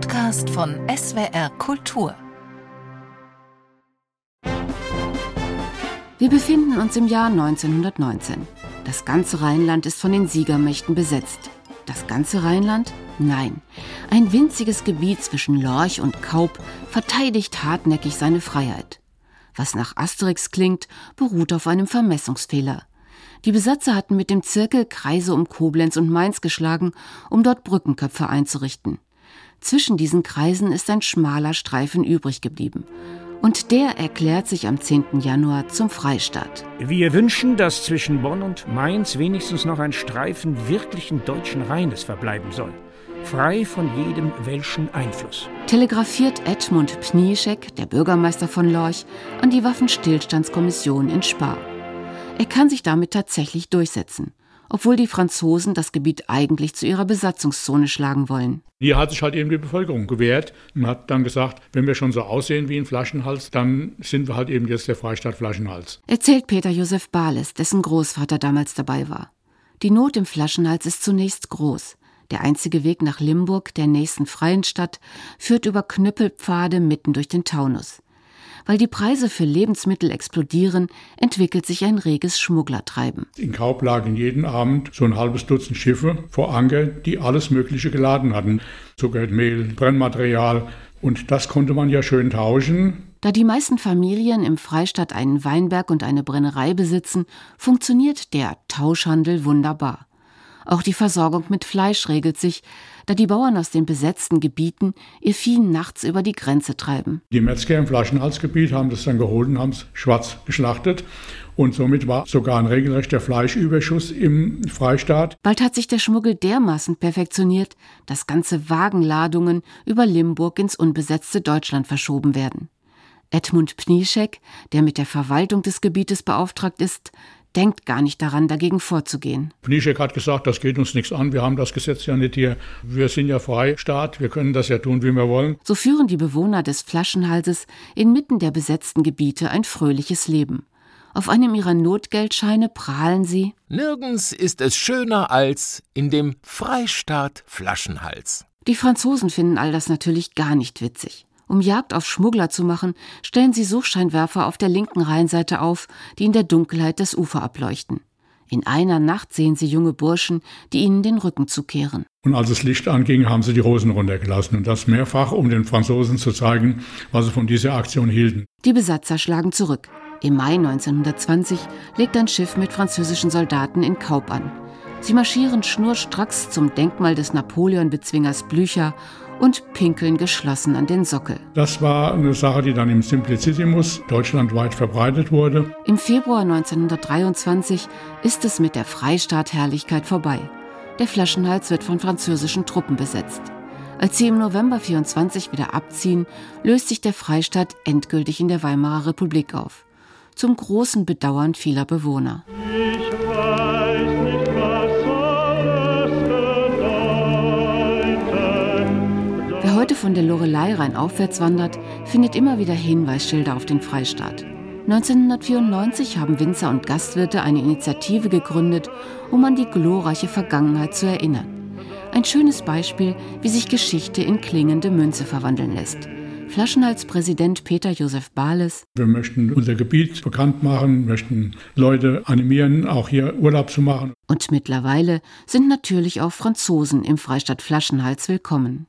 Podcast von SWR Kultur. Wir befinden uns im Jahr 1919. Das ganze Rheinland ist von den Siegermächten besetzt. Das ganze Rheinland? Nein. Ein winziges Gebiet zwischen Lorch und Kaup verteidigt hartnäckig seine Freiheit. Was nach Asterix klingt, beruht auf einem Vermessungsfehler. Die Besatzer hatten mit dem Zirkel Kreise um Koblenz und Mainz geschlagen, um dort Brückenköpfe einzurichten. Zwischen diesen Kreisen ist ein schmaler Streifen übrig geblieben. Und der erklärt sich am 10. Januar zum Freistaat. Wir wünschen, dass zwischen Bonn und Mainz wenigstens noch ein Streifen wirklichen deutschen Rheines verbleiben soll. Frei von jedem welschen Einfluss. Telegrafiert Edmund Pnieschek, der Bürgermeister von Lorch, an die Waffenstillstandskommission in Spar. Er kann sich damit tatsächlich durchsetzen, obwohl die Franzosen das Gebiet eigentlich zu ihrer Besatzungszone schlagen wollen. Hier hat sich halt eben die Bevölkerung gewehrt und hat dann gesagt, wenn wir schon so aussehen wie ein Flaschenhals, dann sind wir halt eben jetzt der Freistaat Flaschenhals. Erzählt Peter Josef Bales, dessen Großvater damals dabei war. Die Not im Flaschenhals ist zunächst groß. Der einzige Weg nach Limburg, der nächsten freien Stadt, führt über Knüppelpfade mitten durch den Taunus. Weil die Preise für Lebensmittel explodieren, entwickelt sich ein reges Schmugglertreiben. In Kaub lagen jeden Abend so ein halbes Dutzend Schiffe vor Anker, die alles Mögliche geladen hatten. Zucker, Mehl, Brennmaterial. Und das konnte man ja schön tauschen. Da die meisten Familien im Freistaat einen Weinberg und eine Brennerei besitzen, funktioniert der Tauschhandel wunderbar. Auch die Versorgung mit Fleisch regelt sich, da die Bauern aus den besetzten Gebieten ihr Vieh nachts über die Grenze treiben. Die Metzger im Flaschenhalsgebiet haben das dann geholt und haben es schwarz geschlachtet. Und somit war sogar ein regelrechter Fleischüberschuss im Freistaat. Bald hat sich der Schmuggel dermaßen perfektioniert, dass ganze Wagenladungen über Limburg ins unbesetzte Deutschland verschoben werden. Edmund Pnieschek, der mit der Verwaltung des Gebietes beauftragt ist, denkt gar nicht daran, dagegen vorzugehen. Pnischek hat gesagt, das geht uns nichts an, wir haben das Gesetz ja nicht hier. Wir sind ja Freistaat, wir können das ja tun, wie wir wollen. So führen die Bewohner des Flaschenhalses inmitten der besetzten Gebiete ein fröhliches Leben. Auf einem ihrer Notgeldscheine prahlen sie Nirgends ist es schöner als in dem Freistaat Flaschenhals. Die Franzosen finden all das natürlich gar nicht witzig. Um Jagd auf Schmuggler zu machen, stellen sie Suchscheinwerfer auf der linken Rheinseite auf, die in der Dunkelheit das Ufer ableuchten. In einer Nacht sehen sie junge Burschen, die ihnen den Rücken zukehren. Und als das Licht anging, haben sie die Hosen runtergelassen und das mehrfach, um den Franzosen zu zeigen, was sie von dieser Aktion hielten. Die Besatzer schlagen zurück. Im Mai 1920 legt ein Schiff mit französischen Soldaten in Kaup an. Sie marschieren schnurstracks zum Denkmal des Napoleon-Bezwingers Blücher und pinkeln geschlossen an den Sockel. Das war eine Sache, die dann im Simplicissimus deutschlandweit verbreitet wurde. Im Februar 1923 ist es mit der Freistaatherrlichkeit vorbei. Der Flaschenhals wird von französischen Truppen besetzt. Als sie im November 24 wieder abziehen, löst sich der Freistaat endgültig in der Weimarer Republik auf. Zum großen Bedauern vieler Bewohner. Der Lorelei rein aufwärts wandert, findet immer wieder Hinweisschilder auf den Freistaat. 1994 haben Winzer und Gastwirte eine Initiative gegründet, um an die glorreiche Vergangenheit zu erinnern. Ein schönes Beispiel, wie sich Geschichte in klingende Münze verwandeln lässt. Flaschenhalspräsident Peter Josef Bales. Wir möchten unser Gebiet bekannt machen, möchten Leute animieren, auch hier Urlaub zu machen. Und mittlerweile sind natürlich auch Franzosen im Freistaat Flaschenhals willkommen.